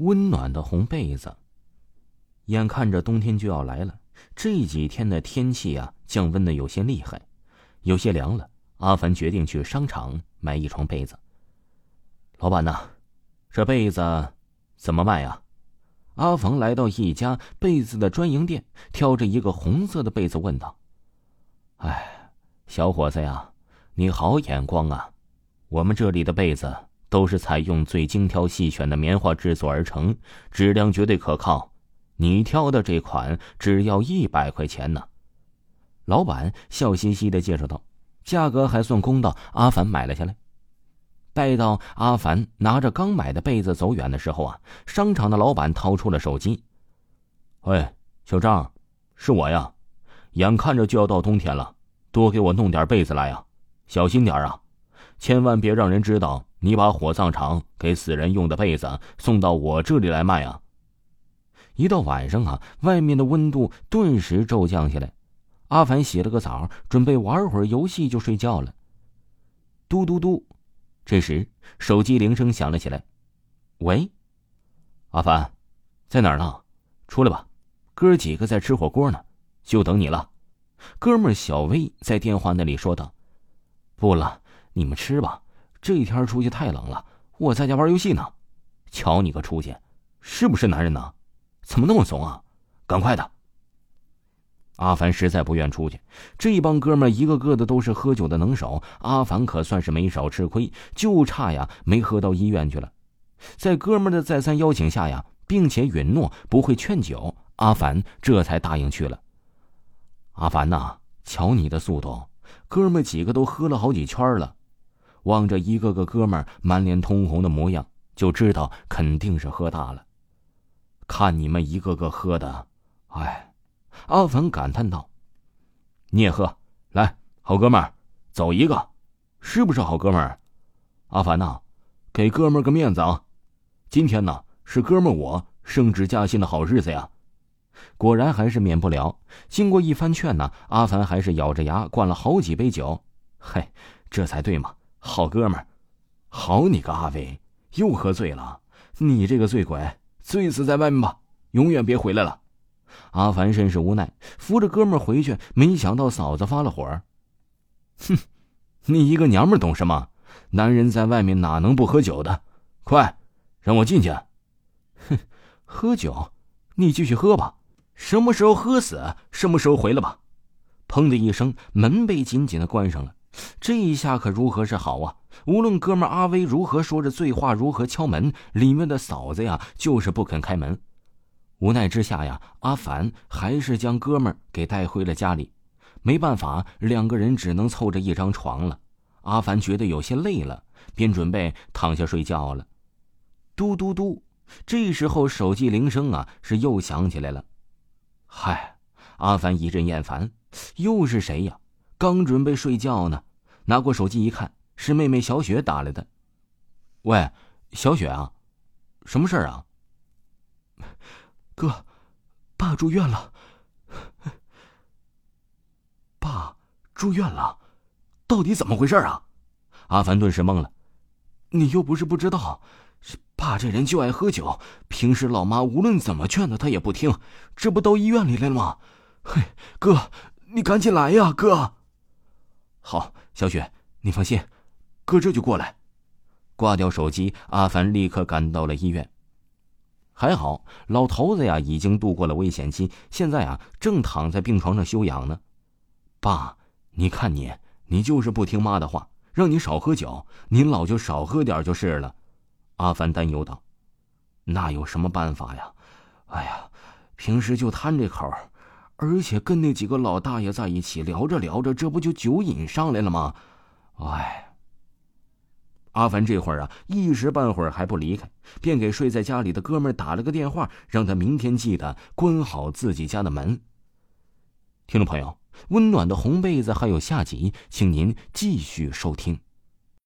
温暖的红被子。眼看着冬天就要来了，这几天的天气啊，降温的有些厉害，有些凉了。阿凡决定去商场买一床被子。老板呐，这被子怎么卖呀？阿房来到一家被子的专营店，挑着一个红色的被子问道：“哎，小伙子呀，你好眼光啊！我们这里的被子……”都是采用最精挑细选的棉花制作而成，质量绝对可靠。你挑的这款只要一百块钱呢。老板笑嘻嘻的介绍道：“价格还算公道。”阿凡买了下来。待到阿凡拿着刚买的被子走远的时候啊，商场的老板掏出了手机：“喂，小张，是我呀。眼看着就要到冬天了，多给我弄点被子来呀，小心点啊，千万别让人知道。”你把火葬场给死人用的被子送到我这里来卖啊！一到晚上啊，外面的温度顿时骤降下来。阿凡洗了个澡，准备玩会儿游戏就睡觉了。嘟嘟嘟，这时手机铃声响了起来。喂，阿凡，在哪儿呢？出来吧，哥几个在吃火锅呢，就等你了。哥们小薇在电话那里说道：“不了，你们吃吧。”这一天出去太冷了，我在家玩游戏呢。瞧你个出去，是不是男人呢？怎么那么怂啊？赶快的！阿凡实在不愿出去，这帮哥们一个个的都是喝酒的能手，阿凡可算是没少吃亏，就差呀没喝到医院去了。在哥们的再三邀请下呀，并且允诺不会劝酒，阿凡这才答应去了。阿凡呐，瞧你的速度，哥们几个都喝了好几圈了。望着一个个哥们满脸通红的模样，就知道肯定是喝大了。看你们一个个喝的，哎，阿凡感叹道：“你也喝，来，好哥们儿，走一个，是不是好哥们儿？”阿凡呐，给哥们儿个面子啊！今天呢，是哥们儿我升职加薪的好日子呀！果然还是免不了。经过一番劝呢，阿凡还是咬着牙灌了好几杯酒。嘿，这才对嘛！好哥们儿，好你个阿伟，又喝醉了！你这个醉鬼，醉死在外面吧，永远别回来了！阿凡甚是无奈，扶着哥们儿回去，没想到嫂子发了火。哼，你一个娘们懂什么？男人在外面哪能不喝酒的？快，让我进去！哼，喝酒，你继续喝吧，什么时候喝死，什么时候回来吧。砰的一声，门被紧紧的关上了。这一下可如何是好啊？无论哥们阿威如何说着醉话，如何敲门，里面的嫂子呀就是不肯开门。无奈之下呀，阿凡还是将哥们给带回了家里。没办法，两个人只能凑着一张床了。阿凡觉得有些累了，便准备躺下睡觉了。嘟嘟嘟，这时候手机铃声啊是又响起来了。嗨，阿凡一阵厌烦，又是谁呀？刚准备睡觉呢，拿过手机一看，是妹妹小雪打来的。喂，小雪啊，什么事啊？哥，爸住院了。爸住院了，到底怎么回事啊？阿凡顿时懵了。你又不是不知道，爸这人就爱喝酒，平时老妈无论怎么劝他，他也不听，这不到医院里来了吗？嘿，哥，你赶紧来呀，哥。好，小雪，你放心，哥这就过来。挂掉手机，阿凡立刻赶到了医院。还好，老头子呀已经度过了危险期，现在啊正躺在病床上休养呢。爸，你看你，你就是不听妈的话，让你少喝酒，您老就少喝点就是了。阿凡担忧道：“那有什么办法呀？哎呀，平时就贪这口。”而且跟那几个老大爷在一起聊着聊着，这不就酒瘾上来了吗？哎，阿凡这会儿啊，一时半会儿还不离开，便给睡在家里的哥们打了个电话，让他明天记得关好自己家的门。听众朋友，温暖的红被子还有下集，请您继续收听。